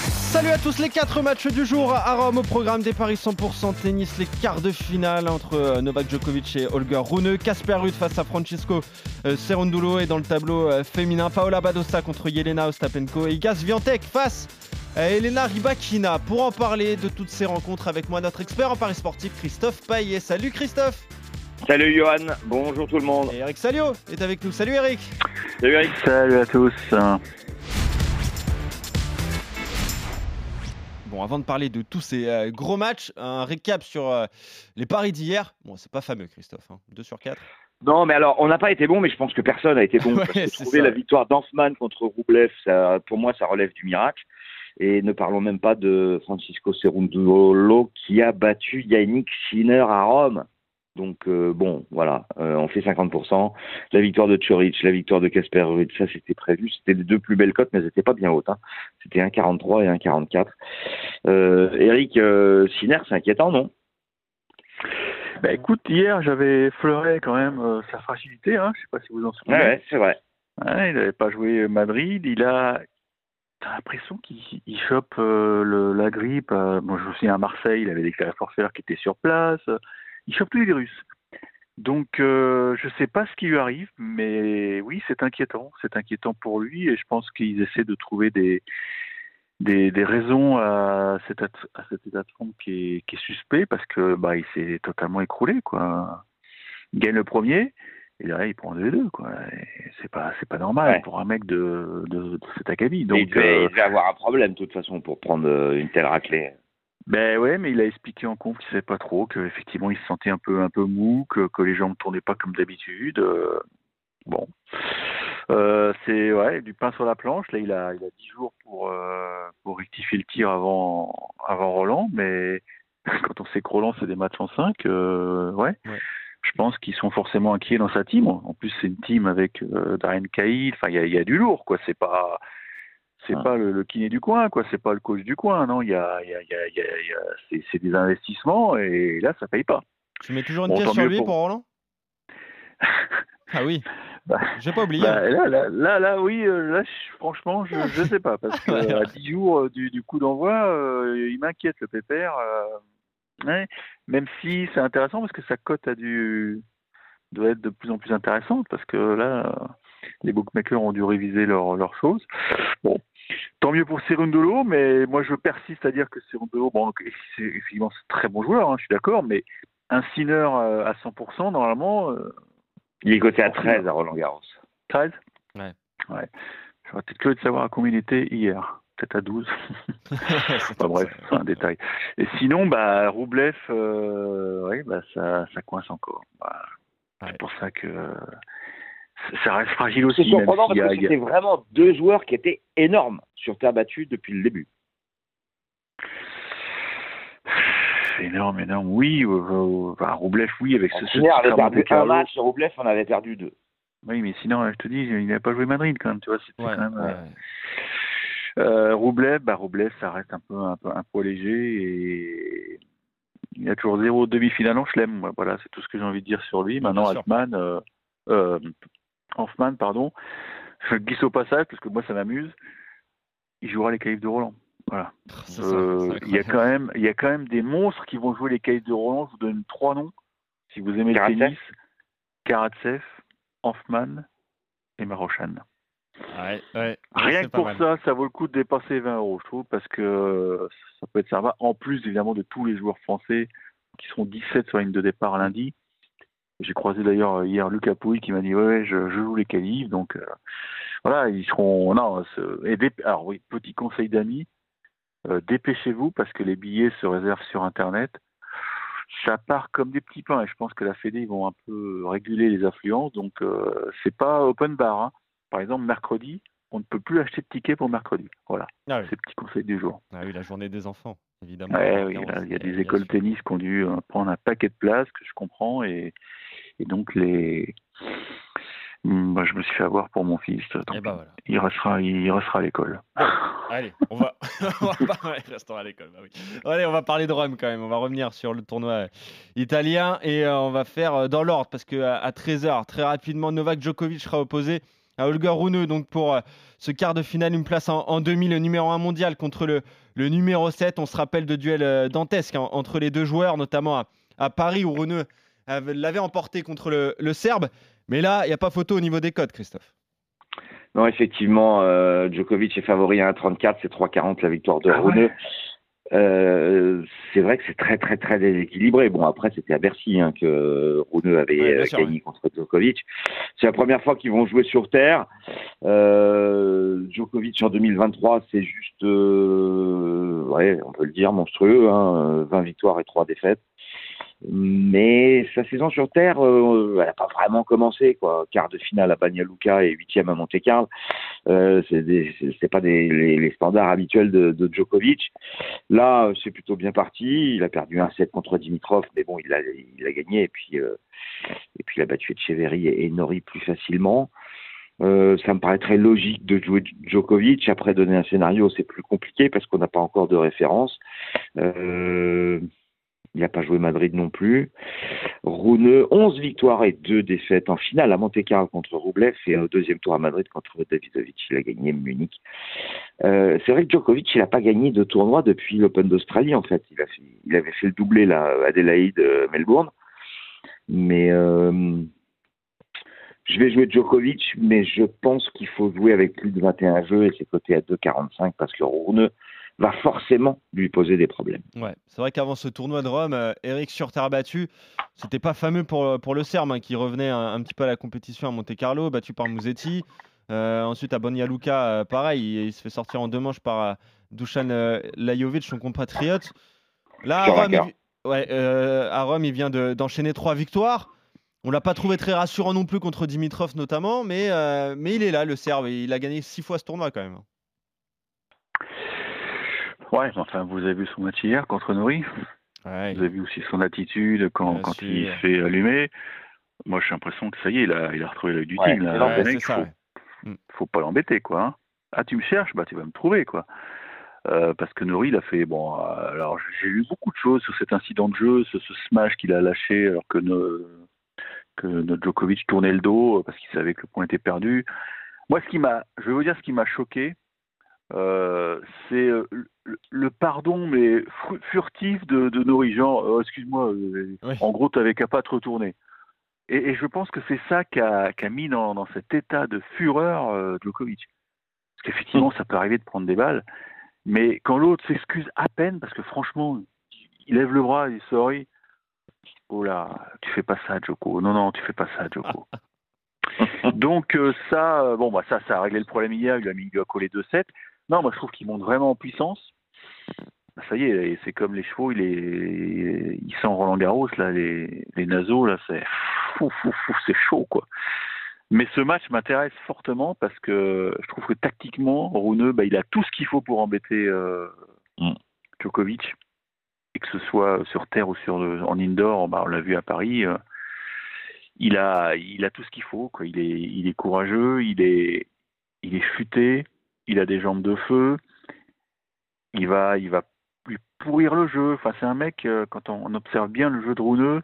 Salut à tous, les 4 matchs du jour à Rome au programme des paris 100% tennis, les quarts de finale entre euh, Novak Djokovic et Holger Rune, Casper Ruud face à Francisco euh, Cerundolo et dans le tableau euh, féminin, Paola Badosa contre Yelena Ostapenko et Igas Viantek face à Elena Rybakina. Pour en parler de toutes ces rencontres avec moi, notre expert en paris sportif Christophe Paillet. Salut Christophe Salut Johan, bonjour tout le monde. Et Eric Salio est avec nous. Salut Eric Salut Eric. Salut à tous. Bon, avant de parler de tous ces euh, gros matchs, un récap sur euh, les paris d'hier. Bon, c'est pas fameux, Christophe. 2 sur 4. Non, mais alors, on n'a pas été bon, mais je pense que personne n'a été bon. Ouais, parce que c'est trouver ça. la victoire d'Anfman contre Roublev, ça, pour moi, ça relève du miracle. Et ne parlons même pas de Francisco Cerundolo qui a battu Yannick Sinner à Rome. Donc, euh, bon, voilà, euh, on fait 50%. La victoire de Chorich, la victoire de Casper Ruud, ça c'était prévu. C'était les deux plus belles cotes, mais elles n'étaient pas bien hautes. Hein. C'était 1,43 et 1,44. Euh, Eric, euh, Sinner, c'est inquiétant, non? Bah écoute, hier j'avais effleuré quand même sa fragilité, hein. je sais pas si vous en souvenez. Ouais, ouais, c'est vrai. Ouais, il n'avait pas joué Madrid, il a. T'as l'impression qu'il il chope euh, le- la grippe. euh, bon, je me souviens à Marseille, il avait déclaré forfait qui était sur place. Il chope tous les virus. Donc, euh, je sais pas ce qui lui arrive, mais oui, c'est inquiétant. C'est inquiétant pour lui et je pense qu'ils essaient de trouver des, des, des raisons à cet, at- à cet état de forme qui est, qui est suspect parce que bah, il s'est totalement écroulé. Quoi. Il gagne le premier et là, il prend les deux. Quoi. C'est pas, c'est pas normal Ouais. pour un mec de, de, de cet acabit. il, devait, euh, il devait avoir un problème de toute façon pour prendre euh, une telle raclée. Ben ouais, mais il a expliqué en conf qu'il savait pas trop, qu'effectivement il se sentait un peu un peu mou, que, que les jambes tournaient pas comme d'habitude. euh, bon, Euh, c'est ouais du pain sur la planche. Là, il a il a dix jours pour euh, pour rectifier le tir avant avant Roland, mais quand on sait que Roland c'est des matchs en 5, euh, ouais. Ouais. Je pense qu'ils sont forcément inquiets dans sa team. En plus, c'est une team avec Darren Cahill. Enfin, il y y a du lourd, quoi. C'est pas, c'est Ouais. pas le, le kiné du coin, quoi. C'est pas le coach du coin, non? Il y a, y a, y a, y c'est, des investissements et là, ça paye pas. Tu mets toujours une Bon, pièce sur lui pour, pour- Roland? Ah oui, Bah, j'ai pas oublié. Bah, là, là, là, là, oui, euh, là, je- franchement, je, je sais pas parce que Ouais. à 10 jours euh, du, du coup d'envoi, euh, il m'inquiète le pépère. euh, ouais. Même si c'est intéressant parce que sa cote a dû doit être de plus en plus intéressante parce que là, les bookmakers ont dû réviser leurs leurs choses. Bon, tant mieux pour Cerundolo, mais moi je persiste à dire que Cerundolo, bon, c'est effectivement c'est très bon joueur, hein, je suis d'accord, mais un Sinner euh, à 100%, normalement, euh, Il est coté à 13 à Roland Garros. 13 Ouais. Ouais. J'aurais peut-être curieux de savoir à combien il était hier. Peut-être à 12. C'est Enfin, bref, c'est un détail. Et sinon, bah, Roublev, euh, ouais, bah, ça, ça coince encore. Bah, Ouais. C'est pour ça que euh, ça reste fragile C'est aussi. même surprenant parce que c'était vraiment deux joueurs qui étaient énormes sur terre battue depuis le début. C'est énorme, énorme. Oui, euh, euh, bah, Roublev, oui, avec ce, ce avait perdu un match, Roublev en avait perdu deux. Oui, mais sinon, je te dis, il n'a pas joué Madrid quand même, tu vois. C'était Ouais, quand même. ouais, euh. Euh, Roublev, bah Roublev, ça reste un peu un, peu un poids léger et il y a toujours zéro demi-finale en chelem. Voilà, c'est tout ce que j'ai envie de dire sur lui. Maintenant. Altman, euh, euh, Hoffman, pardon, je glisse au passage parce que moi ça m'amuse. Il jouera les caïfs de Roland. Voilà. C'est Euh, il y a quand même, il y a quand même des monstres qui vont jouer les caïfs de Roland. Je vous donne trois noms. Si vous aimez Karatsev. le tennis, Karatsev, Hoffman et Marochan. Ouais, ouais. Rien que pour mal. ça, ça vaut le coup de dépasser 20 euros, je trouve, parce que euh, ça peut être sympa. En plus, évidemment, de tous les joueurs français qui seront 17 sur la ligne de départ lundi. J'ai croisé d'ailleurs hier Lucas Pouille qui m'a dit ouais, ouais, je, je joue les qualifs, donc euh, voilà, ils seront. Non, et alors oui, petit conseil d'amis, euh, dépêchez-vous parce que les billets se réservent sur Internet. Ça part comme des petits pains et je pense que la Fédé ils vont un peu réguler les affluences, donc euh, c'est pas open bar. hein. Par exemple, mercredi, on ne peut plus acheter de tickets pour mercredi. Voilà, Ah oui. c'est le petit conseil du jour. Ah oui, la journée des enfants, évidemment. Ouais, oui, Évidemment, là, il y a des écoles sûr. tennis qui ont dû euh, prendre un paquet de places, que je comprends, et, et donc les, bah, je me suis fait avoir pour mon fils. bah pis. voilà. Il restera, il restera à l'école. Allez, on va. à l'école. bah oui. Allez, on va parler de Rome quand même. On va revenir sur le tournoi euh, italien et euh, on va faire euh, dans l'ordre parce que à, à 13h, très rapidement, Novak Djokovic sera opposé à Holger Rune. Donc pour ce quart de finale, une place en, en demi, le numéro 1 mondial contre le, le numéro 7. On se rappelle de duels dantesques hein, entre les deux joueurs, notamment à, à Paris où Rune l'avait emporté contre le, le Serbe. Mais là, il n'y a pas photo au niveau des codes, Christophe. Non, effectivement, euh, Djokovic est favori à 1,34, c'est 3,40 la victoire de Ah ouais. Rune. Euh, c'est vrai que c'est très très très déséquilibré. Bon après c'était à Bercy hein, que Rune avait Ouais, euh, sûr, gagné contre Djokovic. C'est la première fois qu'ils vont jouer sur terre. Euh, Djokovic en 2023 c'est juste, euh, ouais on peut le dire monstrueux, hein, 20 victoires et 3 défaites. Mais sa saison sur terre, euh, elle n'a pas vraiment commencé quoi. Quart de finale à Banja Luka et huitième à Monte Carlo. Euh, c'est pas les, standards habituels de, Djokovic. Là, c'est plutôt bien parti. Il a perdu un set contre Dimitrov, mais bon, il a, il a gagné et puis euh, et puis il a battu Echeverry et, et Nori plus facilement. Euh, ça me paraît très logique de jouer Djokovic. Après, donner un scénario, c'est plus compliqué parce qu'on n'a pas encore de référence. Euh, il n'a pas joué Madrid non plus. Rune, 11 victoires et 2 défaites en finale à Monte Carlo contre Rublev et au deuxième tour à Madrid contre Davidovic. Il a gagné Munich. Euh, c'est vrai que Djokovic, il n'a pas gagné de tournoi depuis l'Open d'Australie, en fait. Il, avait fait le doublé, là, Adélaïde, euh, Melbourne. Mais euh, je vais jouer Djokovic, mais je pense qu'il faut jouer avec plus de 21 jeux et c'est coté à 2,45 parce que Rune va forcément lui poser des problèmes. Ouais, c'est vrai qu'avant ce tournoi de Rome, euh, Eric sur terre battue, c'était pas fameux pour, pour le Serbe hein, qui revenait un, un petit peu à la compétition à Monte Carlo, battu par Musetti. Euh, ensuite à Banja Luka, euh, pareil, il, il se fait sortir en deux manches par euh, Dusan euh, Lajovic, son compatriote. Là, à Rome, il, ouais, euh, à Rome, il vient de- d'enchaîner trois victoires. On l'a pas trouvé très rassurant non plus contre Dimitrov notamment, mais, euh, mais il est là, le Serbe, il a gagné six fois ce tournoi quand même. Ouais, enfin, vous avez vu son match hier contre Nori. Ouais. Vous avez vu aussi son attitude quand, Bien quand sûr. il se fait allumer. Moi, j'ai l'impression que ça y est, il a, il a retrouvé l'œil du Ouais, tigre. là. Ouais, mec, c'est ça, faut, ouais. faut pas l'embêter, quoi. hein. Ah, tu me cherches, bah tu vas me trouver, quoi. Euh, parce que Nori, il a fait bon. euh, alors, j'ai lu beaucoup de choses sur cet incident de jeu, ce, ce smash qu'il a lâché alors que que notre Djokovic tournait le dos parce qu'il savait que le point était perdu. Moi, ce qui m'a, je vais vous dire ce qui m'a choqué, euh, c'est euh, le, pardon mais furtif de, de Nori, genre euh, excuse-moi, euh, Oui. en gros, t'avais qu'à pas te retourner. Et, et je pense que c'est ça qui a, qui a mis dans, dans cet état de fureur Djokovic. Parce qu'effectivement, ça peut arriver de prendre des balles, mais quand l'autre s'excuse à peine, parce que franchement, il lève le bras, il dit sorry. Oh là, tu fais pas ça, Joko. Non, non, tu fais pas ça, Joko. Donc ça, bon bah ça, ça a réglé le problème hier. Il a mis, il lui a collé 2-7. Non, moi je trouve qu'il monte vraiment en puissance. Bah, ça y est, c'est comme les chevaux, il est, il sent Roland Garros là, les, les naseaux là, c'est fou, fou, fou, c'est chaud quoi. Mais ce match m'intéresse fortement parce que je trouve que tactiquement, Rune, bah, il a tout ce qu'il faut pour embêter euh, Mm. Djokovic, et que ce soit sur terre ou sur en indoor, bah, on l'a vu à Paris. euh, il a, il a tout ce qu'il faut. Quoi. Il est, il est courageux, il est, il est futé, il a des jambes de feu. Il va, il va lui pourrir le jeu. Enfin, c'est un mec euh, quand on, observe bien le jeu de Runeux,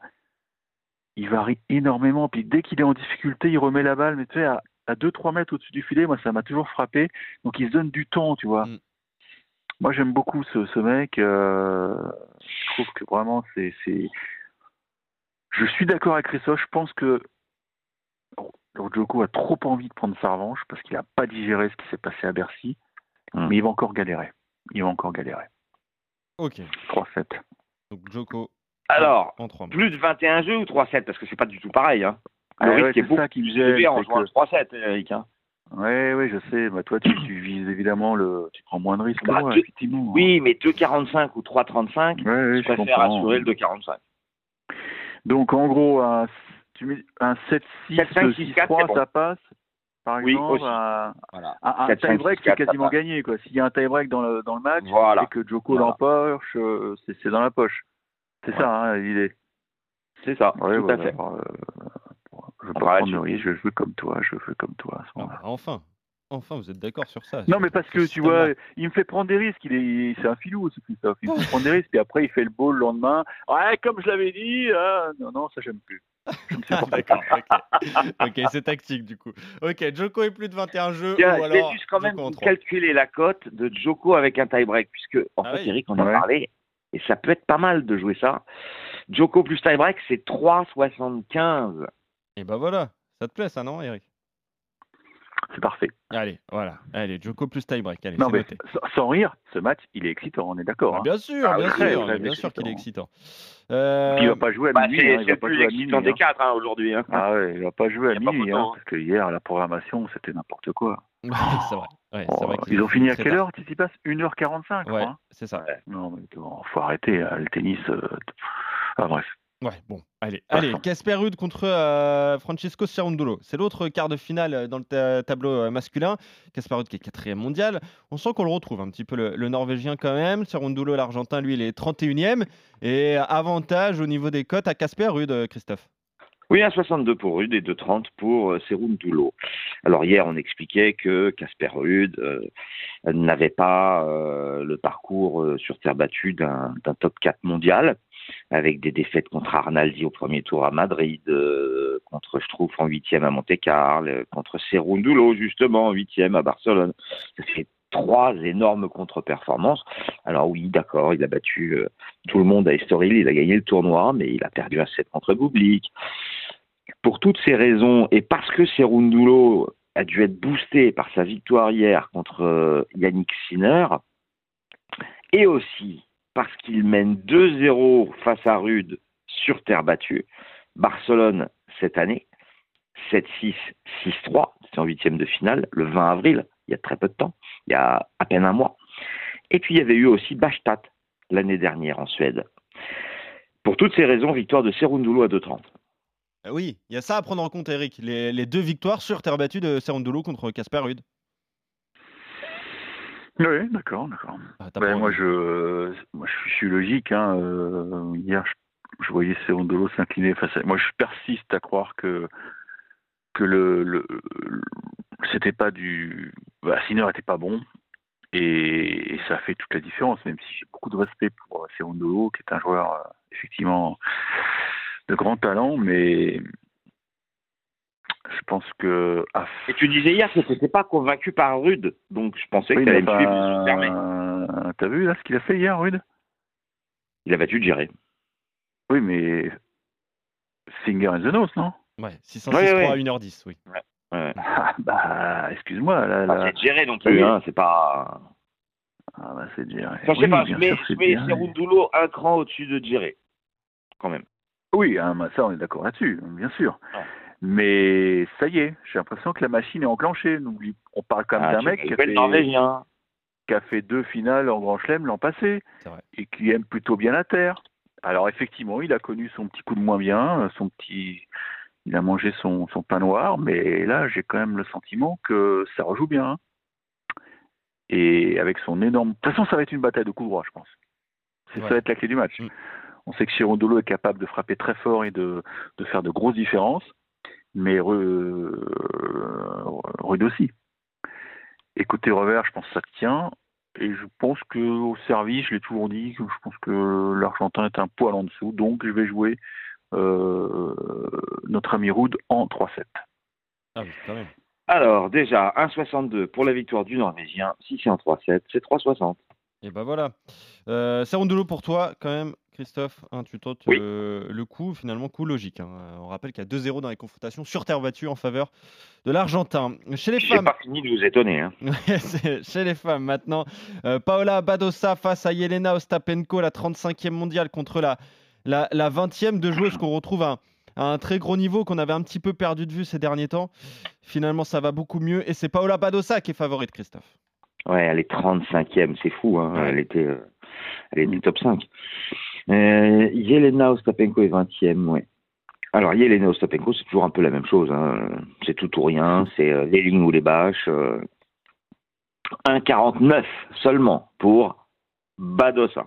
il varie énormément. Puis dès qu'il est en difficulté, il remet la balle, mais tu sais, à, à 2-3 mètres au-dessus du filet, moi, ça m'a toujours frappé. Donc, il se donne du temps, tu vois. Mm. Moi, j'aime beaucoup ce, ce mec. euh, je trouve que vraiment, c'est. Je suis d'accord avec Christophe. Je pense que alors, Djoko a trop envie de prendre sa revanche parce qu'il n'a pas digéré ce qui s'est passé à Bercy. Mm. Mais il va encore galérer. Il va encore galérer. Ok, 3-7. donc Joko Alors, en 3 plus de 21 jeux ou 3-7 Parce que c'est pas du tout pareil. Hein. Ah Le ouais, risque est c'est beaucoup ça qui me plus élevé gêne. en jouant que- le 3-7, Eric. Hein. Ouais, ouais, je sais. Bah, toi, tu, tu vises évidemment le. Tu prends moins de risques. que Bah, effectivement. Oui, mais 2,45 ou 3,35, Ouais, ouais, je je préfère comprends. assurer le 2,45. Donc, en gros, mets un 7-6, 7-5, 6-4, 6-3, c'est bon. ça passe. Par Oui, exemple, aussi. un, Voilà. un, un 7-5, tie-break, c'est 6-4, ça quasiment gagné. quoi. S'il y a un tie-break dans le, dans le match Voilà. et que Joko Voilà. l'empoche, euh, c'est c'est dans la poche. C'est Ouais. ça, hein, l'idée. C'est ça, Ouais, tout à fait. alors, euh, Je veux je veux comme toi, je veux comme toi. à ce Ah enfin, enfin, vous êtes d'accord sur ça. Non, mais parce que ce tu vois, il me fait prendre des risques. Il est, c'est un filou aussi, Christophe. Il me fait prendre des risques. Puis après, il fait le beau le lendemain. Ouais, comme je l'avais dit. ah, non, non, ça j'aime plus. Ah, d'accord, ok. c'est tactique du coup. Ok, Joko est plus de 21 jeux Tiens, ou alors juste quand même calculer la cote de Joko avec un tie-break, puisque en Ah fait, oui. Eric en a Ouais. parlé, et ça peut être pas mal de jouer ça. Joko plus tie-break, c'est 3,75. Et bah voilà, ça te plaît ça non Eric? C'est parfait. Allez, voilà, allez, Joko plus tie-break, allez, Non, mais noté. sans- rire, ce match, il est excitant, on est d'accord. Ah, hein. bien sûr, Ah, bien sûr, bien sûr qu'il est excitant. Euh, Il va pas jouer à Bah, minuit. c'est hein, il c'est va le pas plus jouer à excitant des quatre hein, aujourd'hui. hein. Ah ouais, il va pas jouer à minuit, hein, hein. parce que hier, la programmation, c'était n'importe quoi. c'est vrai. Ouais, Oh, vrai ils ont fini à quelle heure, Tsitsipas? 1h45, je Ouais, crois. hein. c'est ça. Non, mais bon, faut arrêter, le tennis. euh, Ah, bref. Ouais, bon, allez, allez, Casper Ruud contre euh, Francisco Cerundolo. C'est l'autre quart de finale euh, dans le ta- tableau euh, masculin. Casper Ruud qui est quatrième mondial. On sent qu'on le retrouve un petit peu le, le Norvégien quand même. Cerundolo, l'Argentin, lui, il est 31e. Et avantage au niveau des cotes à Casper Ruud, euh, Christophe. Oui, 1,62 pour Rude et 2,30 pour euh. Alors hier, on expliquait que Casper Ruud euh, n'avait pas euh, le parcours sur terre battue d'un d'un top 4 mondial, avec des défaites contre Arnaldi au premier tour à Madrid, euh, contre Struff en huitième à Monte-Carlo, euh, contre Serundulo justement en huitième à Barcelone. Ça fait trois énormes contre-performances. Alors oui, d'accord, il a battu euh, tout le monde à Estoril, il a gagné le tournoi, mais il a perdu un set contre Bublik. Pour toutes ces raisons, et parce que Serundulo a dû être boosté par sa victoire hier contre Yannick Sinner, et aussi parce qu'il mène 2-0 face à Rude sur terre battue, Barcelone cette année, 7-6, 6-3, c'était en huitième de finale, le 20 avril, il y a très peu de temps, il y a à peine un mois. Et puis il y avait eu aussi Bastad l'année dernière en Suède. Pour toutes ces raisons, victoire de Serundulo à 2,30. Euh, oui, il y a ça à prendre en compte, Eric. Les, deux victoires sur terre battue de Cerundolo contre Casper Ruud. Oui, d'accord, d'accord. Ah, Ben, moi, je, moi, je suis logique. Hein. euh, hier, je, je voyais Serundolo s'incliner face à. Moi, je persiste à croire que que le, le, le- c'était pas du. Bah, Sinner était pas bon. Et, et ça fait toute la différence, même si j'ai beaucoup de respect pour Serundolo, qui est un joueur euh, effectivement de grand talent, mais je pense que à Et tu disais hier que tu n'étais pas convaincu par Rude, donc je pensais que Oui, tu allais me suivre T'as vu là ce qu'il a fait hier, Rude? Il a battu Géré. Oui, mais Finger and the Nose, non? Ouais, 606 Ouais, ouais. 3 à 1h10, oui. Ouais. ah, Bah, excuse-moi, là, c'est Géré non plus, Oui. hein, c'est pas. Ah bah c'est Jerry. Enfin, je sais Oui, pas, je mets, je mets un cran au-dessus de Géré. Quand même. Oui, hein, bah, ça on est d'accord là-dessus, bien sûr. Ouais. Mais ça y est, j'ai l'impression que la machine est enclenchée. On parle quand même Ah, d'un mec qui a, rigoles, fait, Norvégien. qui a fait deux finales en Grand Chelem l'an passé et qui aime plutôt bien la terre. Alors effectivement, il a connu son petit coup de moins bien, son petit, il a mangé son, son pain noir, mais là j'ai quand même le sentiment que ça rejoue bien. hein. Et avec son énorme, de toute façon ça va être une bataille de coups droits, je pense. Ouais. ça va être la clé du match. Mm. On sait que Chirondolo est capable de frapper très fort et de, de faire de grosses différences, mais Ru- Rude aussi. Et côté revers, je pense que ça tient. Et je pense que au service, je l'ai toujours dit, je pense que l'Argentin est un poil en dessous. Donc je vais jouer euh, notre ami Rude en 3-7. Ah oui, quand même. Alors, déjà, 1,62 pour la victoire du Norvégien. Si c'est en 3-7, c'est 3,60. Et bah voilà. Euh, Serundolo pour toi, quand même, Christophe. hein, tu tentes Oui. euh, le coup, finalement, coup logique. hein. Euh, On rappelle qu'il y a 2-0 dans les confrontations sur terre battue en faveur de l'Argentin. Chez les femmes, pas fini de vous étonner. Hein. chez les femmes maintenant, euh, Paola Badosa face à Yelena Ostapenko, la 35e mondiale contre la, la, la 20e de joueuse qu'on retrouve à, à un très gros niveau qu'on avait un petit peu perdu de vue ces derniers temps. Finalement, ça va beaucoup mieux et c'est Paola Badosa qui est favorite, Christophe. Ouais, elle est 35e, c'est fou. Hein. Elle était, euh, elle était top 5. Euh, Yelena Ostapenko est 20e, ouais. Alors, Yelena Ostapenko, c'est toujours un peu la même chose. Hein. C'est tout ou rien, c'est euh, les lignes ou les bâches. euh. 1,49 seulement pour Badosa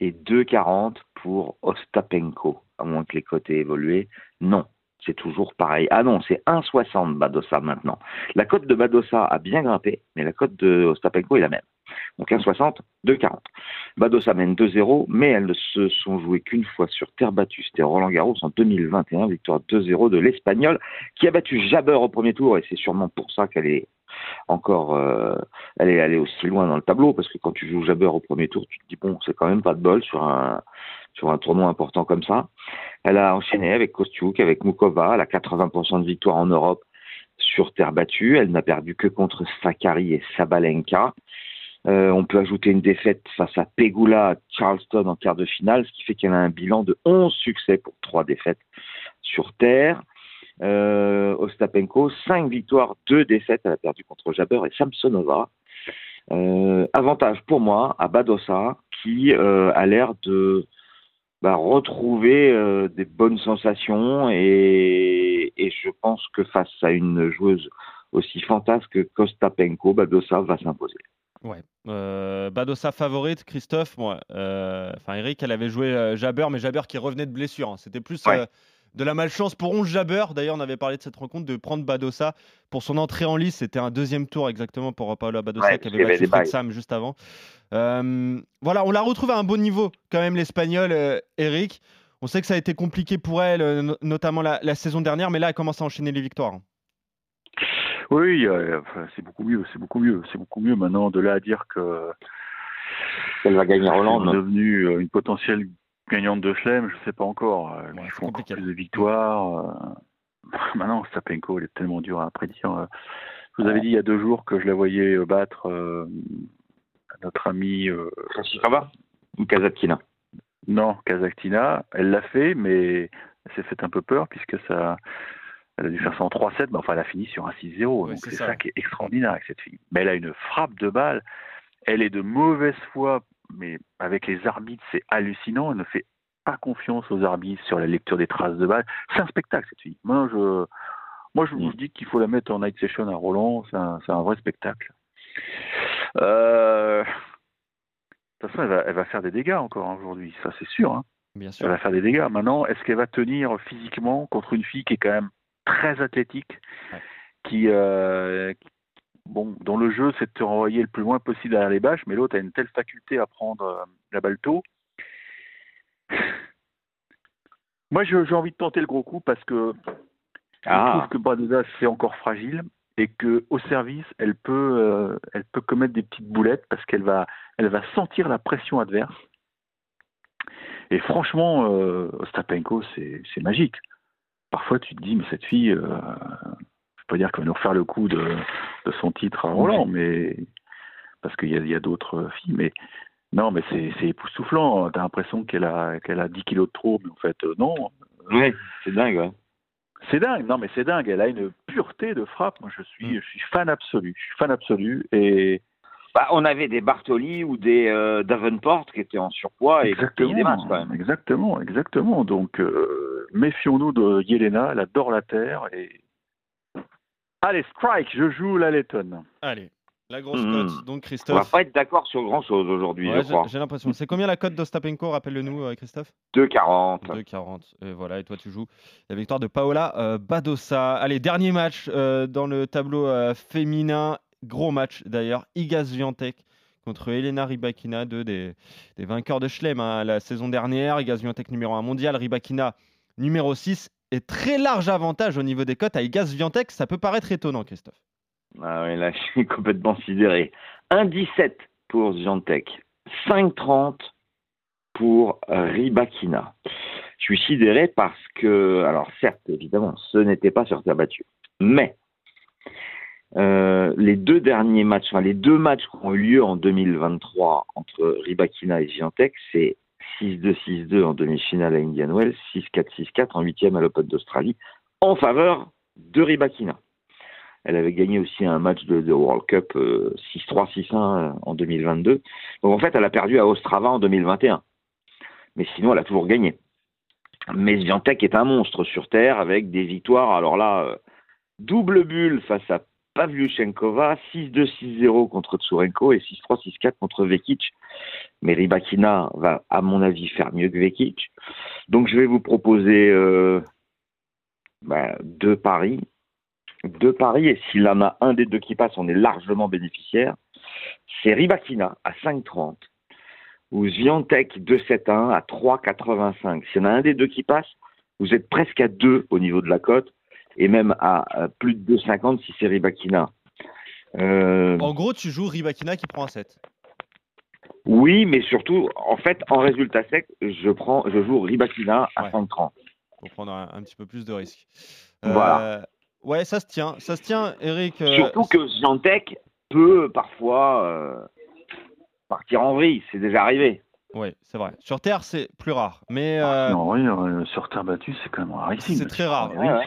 et 2,40 pour Ostapenko, à moins que les cotes aient évolué. Non, c'est toujours pareil. Ah non, c'est 1,60 Badosa maintenant. La cote de Badosa a bien grimpé, mais la cote de Ostapenko est la même. Donc 1,60, 2,40. Badosa mène 2-0, mais elles ne se sont jouées qu'une fois sur terre battue. C'était Roland Garros en 2021, victoire 2-0 de l'Espagnol, qui a battu Jabber au premier tour, et c'est sûrement pour ça qu'elle est encore, euh, elle est allée aussi loin dans le tableau, parce que quand tu joues Jabber au premier tour, tu te dis, bon, c'est quand même pas de bol sur un, sur un tournoi important comme ça. Elle a enchaîné avec Kostiuk, avec Mukova, elle a 80% de victoire en Europe sur terre battue. Elle n'a perdu que contre Sakari et Sabalenka. Euh, on peut ajouter une défaite face à Pegula à Charleston en quart de finale, ce qui fait qu'elle a un bilan de 11 succès pour 3 défaites sur terre. Euh, Ostapenko, 5 victoires, 2 défaites. Elle a perdu contre Jabber et Samsonova. Euh, avantage pour moi à Badosa, qui a l'air de bah, retrouver euh, des bonnes sensations et, je pense que face à une joueuse aussi fantasque que Kostapenko, Badosa va s'imposer. Ouais. Euh, Badosa favorite, Christophe. Moi, euh, enfin Eric, elle avait joué euh, Jabber, mais Jabber qui revenait de blessure. Hein. C'était plus Ouais. de la malchance pour 11 Jabber. D'ailleurs, on avait parlé de cette rencontre de prendre Badosa pour son entrée en lice. C'était un deuxième tour exactement pour Paola Badosa Ouais, qui parce avait qu'il y avait battu des Fred bails. Sam juste avant. Euh, voilà, on l'a retrouvé à un bon niveau quand même l'Espagnol, euh, Eric. On sait que ça a été compliqué pour elle, euh, no- notamment la, la saison dernière, mais là, elle commence à enchaîner les victoires. hein. Oui, euh, c'est beaucoup mieux, c'est beaucoup mieux, c'est beaucoup mieux maintenant. De là à dire que Elle va gagner Roland. est devenue euh, une potentielle gagnante de Chelem, je sais pas encore. Euh, Ouais, il c'est faut encore plus de victoires. euh. Maintenant, Sapenko, elle est tellement dure à prédire. Je vous avais dit il y a deux jours que je la voyais battre euh, notre amie euh, Krejcikova ou Kazatkina? Non, Kazakhtina, elle l'a fait, mais elle s'est fait un peu peur puisque ça, elle a dû faire ça en 3-7, mais enfin elle a fini sur un 6-0. Ouais, donc c'est ça. ça. qui est extraordinaire avec cette fille. Mais elle a une frappe de balle, elle est de mauvaise foi, mais avec les arbitres c'est hallucinant. Elle ne fait pas confiance aux arbitres sur la lecture des traces de balle. C'est un spectacle cette fille. Moi je, moi je vous Mm. dis qu'il faut la mettre en night session à Roland. C'est un, c'est un vrai spectacle. Euh, De toute façon, elle va, elle va faire des dégâts encore hein, aujourd'hui, ça c'est sûr. hein. Bien Elle sûr. va faire des dégâts. Maintenant, est-ce qu'elle va tenir physiquement contre une fille qui est quand même très athlétique, Ouais. qui, euh, qui- bon, dont le jeu c'est de te renvoyer le plus loin possible derrière les bâches, mais l'autre a une telle faculté à prendre euh, la balle tôt. Moi, j'ai envie de tenter le gros coup parce que je Ah. trouve que Badoza c'est encore fragile et que au service, elle peut, euh, elle peut commettre des petites boulettes parce qu'elle va, elle va sentir la pression adverse. Et franchement, euh, Ostapenko, c'est magique. Parfois, tu te dis, mais cette fille, euh, je peux pas dire qu'elle va nous refaire le coup de, de son titre à Roland, mais parce qu'il y a, d'autres filles, mais non, mais c'est époustouflant. T'as l'impression qu'elle a, qu'elle a 10 kilos de trop, mais en fait, euh, non. Oui, c'est dingue. ouais. C'est dingue, non mais c'est dingue, elle a une pureté de frappe, moi je suis, Mm. je suis fan absolu, je suis fan absolu et Bah, on avait des Bartoli ou des euh, Davenport qui étaient en surpoids et qui des quand même. exactement, exactement, donc euh, méfions-nous de Yelena, elle adore la terre et... Allez, strike, je joue la Letton. Allez, la grosse Mhm. cote. Donc, On va Christophe. pas être d'accord sur grand chose aujourd'hui, Ouais, je crois. j'ai l'impression. C'est combien la cote d'Ostapenko Rappelle-le-nous, euh, Christophe 2,40. 2,40. Et voilà, et toi, tu joues la victoire de Paola euh, Badosa. Allez, dernier match euh, dans le tableau euh, féminin. Gros match d'ailleurs. Igas Viantec contre Elena Rybakina, deux des, des vainqueurs de Schlem hein, la saison dernière. Igas Viantec numéro 1 mondial, Rybakina numéro 6. Et très large avantage au niveau des cotes à Igas Viantec. Ça peut paraître étonnant, Christophe. Ah ouais, là, je suis complètement sidéré. 1,17 pour Ziantec. 5,30 pour euh, Ribakina. Je suis sidéré parce que, alors certes, évidemment, ce n'était pas sur terre battue. Mais euh, les deux derniers matchs, enfin les deux matchs qui ont eu lieu en 2023 entre Ribakina et Ziantec, c'est 6-2, 6-2 en demi-finale à Indian Wells, 6-4, 6-4 en huitième à l'Open d'Australie, en faveur de Ribakina. Elle avait gagné aussi un match de, World Cup euh, 6-3, 6-1 euh, en 2022. Donc en fait, elle a perdu à Ostrava en 2021. Mais sinon, elle a toujours gagné. Mais Swiatek est un monstre sur Terre avec des victoires. Alors là, euh, double bulle face à Pavlyuchenkova, 6-2, 6-0 contre Tsurenko et 6-3, 6-4 contre Vekic. Mais Rybakina va, à mon avis, faire mieux que Vekic. Donc je vais vous proposer euh, bah, deux paris. Deux paris, et s'il en a un des deux qui passe, on est largement bénéficiaire. C'est Ribakina à 5,30 ou Zviantec 2,71 à 3,85. S'il y en a un des deux qui passe, vous êtes presque à 2 au niveau de la cote et même à, plus de 2,50 si c'est Ribakina. Euh, En gros, tu joues Ribakina qui prend un 7. oui, mais surtout, en fait, en résultat sec, je prends, je joue Ribakina à Ouais. 5,30. Pour prendre un, un petit peu plus de risques. Voilà. Euh, Ouais, ça se tient. Ça se tient, Eric. euh, Surtout que Zviantec peut parfois euh, partir en vrille, c'est déjà arrivé. Ouais, c'est vrai. Sur Terre, c'est plus rare. Mais euh, Non, oui, euh, sur terre battue, c'est quand même rarissime. c'est très rare. Oui, Ouais.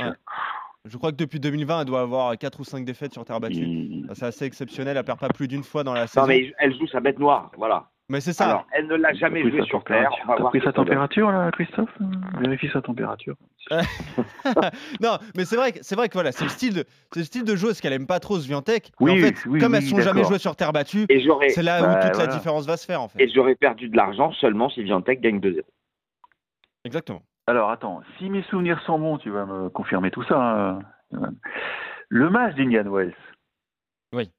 Je crois que depuis 2020, elle doit avoir 4 ou 5 défaites sur terre battue. il- Ça, C'est assez exceptionnel. Elle perd pas plus d'une fois dans la saison. Non, mais elle joue sa bête noire, voilà. Mais c'est ça. Alors, elle ne l'a jamais joué sa sur terre. T'as pris sa température, là, Christophe? Vérifie sa température. non, mais c'est vrai, que- c'est vrai que voilà, c'est le style de, c'est le style de joueuse qu'elle aime pas trop Sviantec. Oui, en fait, oui, comme oui, elles sont jamais jouées sur terre battue, Et j'aurais c'est là Bah, où toute la différence va se faire en fait. et j'aurais perdu de l'argent seulement si Viantec gagne 2-0. Exactement. Alors, attends, si mes souvenirs sont bons, tu vas me confirmer tout ça. hein. Le match d'Indian Wells. Oui.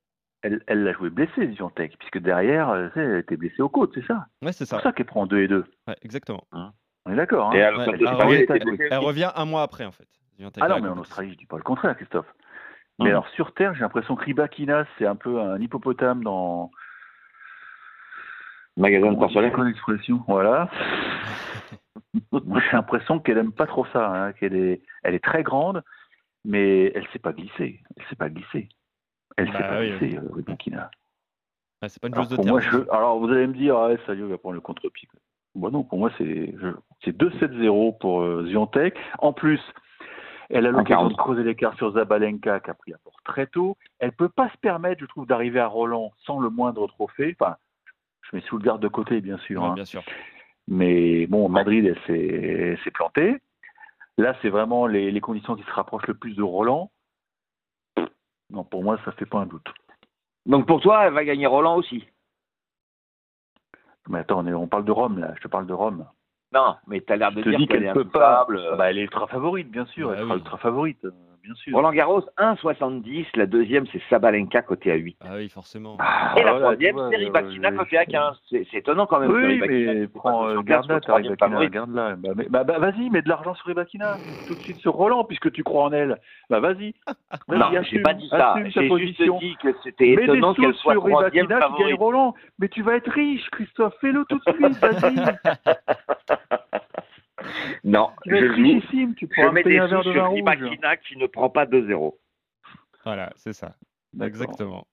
Elle elle l'a joué blessée, Viantec, puisque derrière, euh, elle était blessée aux côtes, c'est ça? Ouais, c'est C'est ça. pour ça qu'elle prend 2 et 2. Ouais, exactement. On est d'accord. Hein Et alors, Ouais, ça elle revient- elle Elle un mois après en fait. Ah non, mais en. Australie, je dis pas le contraire, Christophe. Mais Mhm. alors, sur Terre, j'ai l'impression que Ribakina, c'est un peu un hippopotame dans. Magasin de porcelaine. c'est Voilà. Moi, j'ai l'impression qu'elle aime pas trop ça, hein, qu'elle est, elle est très grande, mais elle sait pas glisser. Elle sait pas glisser. Elle Bah sait pas oui, glisser, euh, Ribakina. Ouais, c'est pas une Alors, joueuse de moi, je, alors, vous allez me dire, ah, Sadio va prendre le contre-pied. Bon, non, pour moi, c'est je- c'est 2-7-0 pour euh, Zviantec. En plus, elle a l'occasion de 43. creuser l'écart sur Zabalenka, qui a pris la porte très tôt. Elle peut pas se permettre, je trouve, d'arriver à Roland sans le moindre trophée. Enfin, je mets sous le garde de côté, bien sûr. Ouais, hein. bien sûr. Mais bon, Madrid, elle s'est elle s'est plantée. Là, c'est vraiment les, les conditions qui se rapprochent le plus de Roland. Non, pour moi, ça fait pas un doute. Donc pour toi, elle va gagner Roland aussi. Mais attends, on, est- on parle de Rome, là. Je te parle de Rome. Non, mais tu as l'air de dire qu'elle qu'elle est peut pas. Ah bah, elle est ultra favorite, bien sûr. Bah elle sera oui. ultra favorite, euh, bien sûr. Roland Garros, 1,70. La deuxième, c'est Sabalenka côté à 8. Ah oui, forcément. Ah, Et la voilà, troisième, tu c'est Ribakina euh, côté à 15. C'est étonnant quand même. Oui, mais prends pas euh, garde là, Rybakina, favorite. garde là. Bah, mais- bah, bah, vas-y, mets de l'argent sur Rybakina, tout de suite sur Roland, puisque tu crois en elle. Bah vas-y. Vas-y, Non, j'ai pas dit ça. ta J'ai position. juste dit que c'était Mets des étonnant sous qu'elle soit sur troisième Rybakina qui gagne favorite. Roland. Mais tu vas être riche, Christophe. Fais-le tout de suite, vas-y. Non, je joue. richissime. Tu Je mets des sous sur. Ribakina qui ne prend pas 2-0. Voilà, c'est ça. Exactement.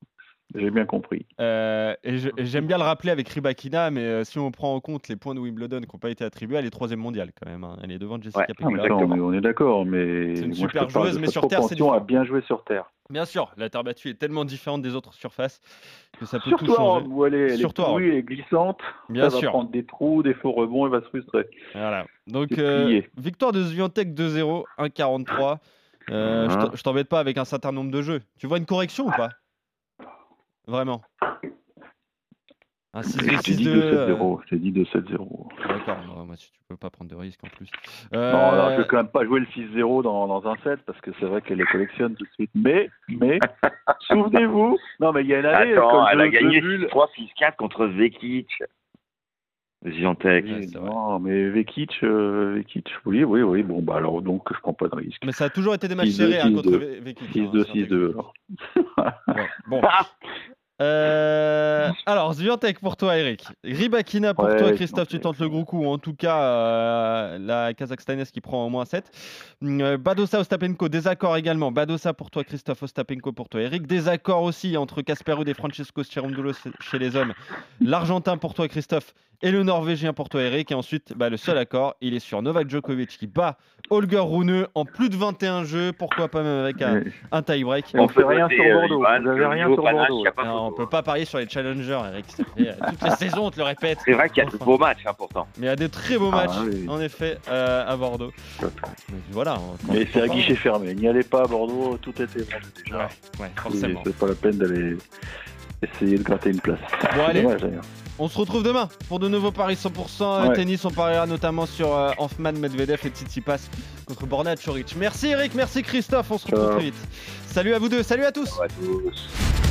J'ai bien compris. Euh, et j'aime bien le rappeler avec Ribakina, mais euh, si on prend en compte les points de Wimbledon qui n'ont pas été attribués, elle est troisième mondiale quand même. hein. Elle est devant Jessica Ouais. Pegula. on est, on est d'accord, mais C'est une moi, super joueuse, mais sur terre, c'est à différent. bien jouer sur terre. Bien sûr, la terre battue est tellement différente des autres surfaces que ça peut Surtout tout à changer. Où elle est, elle est pourrie, elle est glissante. Bien ça sûr. va prendre des trous, des faux rebonds, elle va se frustrer. Voilà. Donc, euh, victoire de Zviantec 2-0, 1-43. Euh, t'en- je t'embête pas avec un certain nombre de jeux. Tu vois une correction ou pas? Vraiment Un 6-2, Je t'ai dit 6-2. euh, 2-7-0. Je t'ai dit 2-7-0. D'accord, non, moi, si tu peux pas prendre de risque en plus. Non, Euh, alors, je vais quand même pas jouer le 6-0 dans, dans un set parce que c'est vrai qu'elle les collectionne tout de suite. Mais, mais, souvenez-vous, non, mais il y a une année, Attends, comme elle a gagné deux bulles- 6-3, 6-4 contre Vekic. Zviantec. Ouais, non, mais Vekic, euh, Vekic, oui, oui, oui. Bon, bah alors donc, je prends pas de risque. Mais ça a toujours été des matchs 6-2, serrés hein, contre 6-2. Ve- Vekic. hein, 6-2, Zviantec. 6-2. alors. Ouais, Bon. Euh, alors, Zviantec pour toi, Eric. Ribakina pour Ouais, toi, Christophe. Tu tentes le gros coup. En tout cas, euh, la Kazakhstanaise qui prend au moins 7. Euh, Badosa, Ostapenko, désaccord également. Badosa pour toi, Christophe. Ostapenko pour toi, Eric. Désaccord aussi entre Casper Ruud et Francesco Cerundolo chez les hommes. L'Argentin pour toi, Christophe. Et le Norvégien pour toi, Eric. Et ensuite, bah, le seul accord, il est sur Novak Djokovic qui bat Holger Rune en plus de 21 jeux. Pourquoi pas même avec un, tie-break On peut fait rien sur euh, Bordeaux. Ivan, Vous avez que rien sur panache, Bordeaux. On peut pas parier sur les challengers, Eric. ça fait, euh, toutes les saisons, on te le répète. C'est vrai qu'il y a de beaux matchs, hein, pourtant. Mais il y a des très beaux Ah, matchs, oui. en effet, euh, à Bordeaux. Mais voilà. Mais c'est à guichet fermé. N'y allez pas à Bordeaux, tout était vendu déjà. Ouais, ouais, forcément. C'est pas la peine d'aller essayer de gratter une place. Bon, allez. Dommage, d'ailleurs. On se retrouve demain pour de nouveaux paris 100% Ouais. tennis. On pariera notamment sur euh, Hanfman, Medvedev et Tsitsipas contre Borna Choric. Merci Eric, merci Christophe. On se retrouve Ciao. très vite. Salut à vous deux, salut à tous. À tous.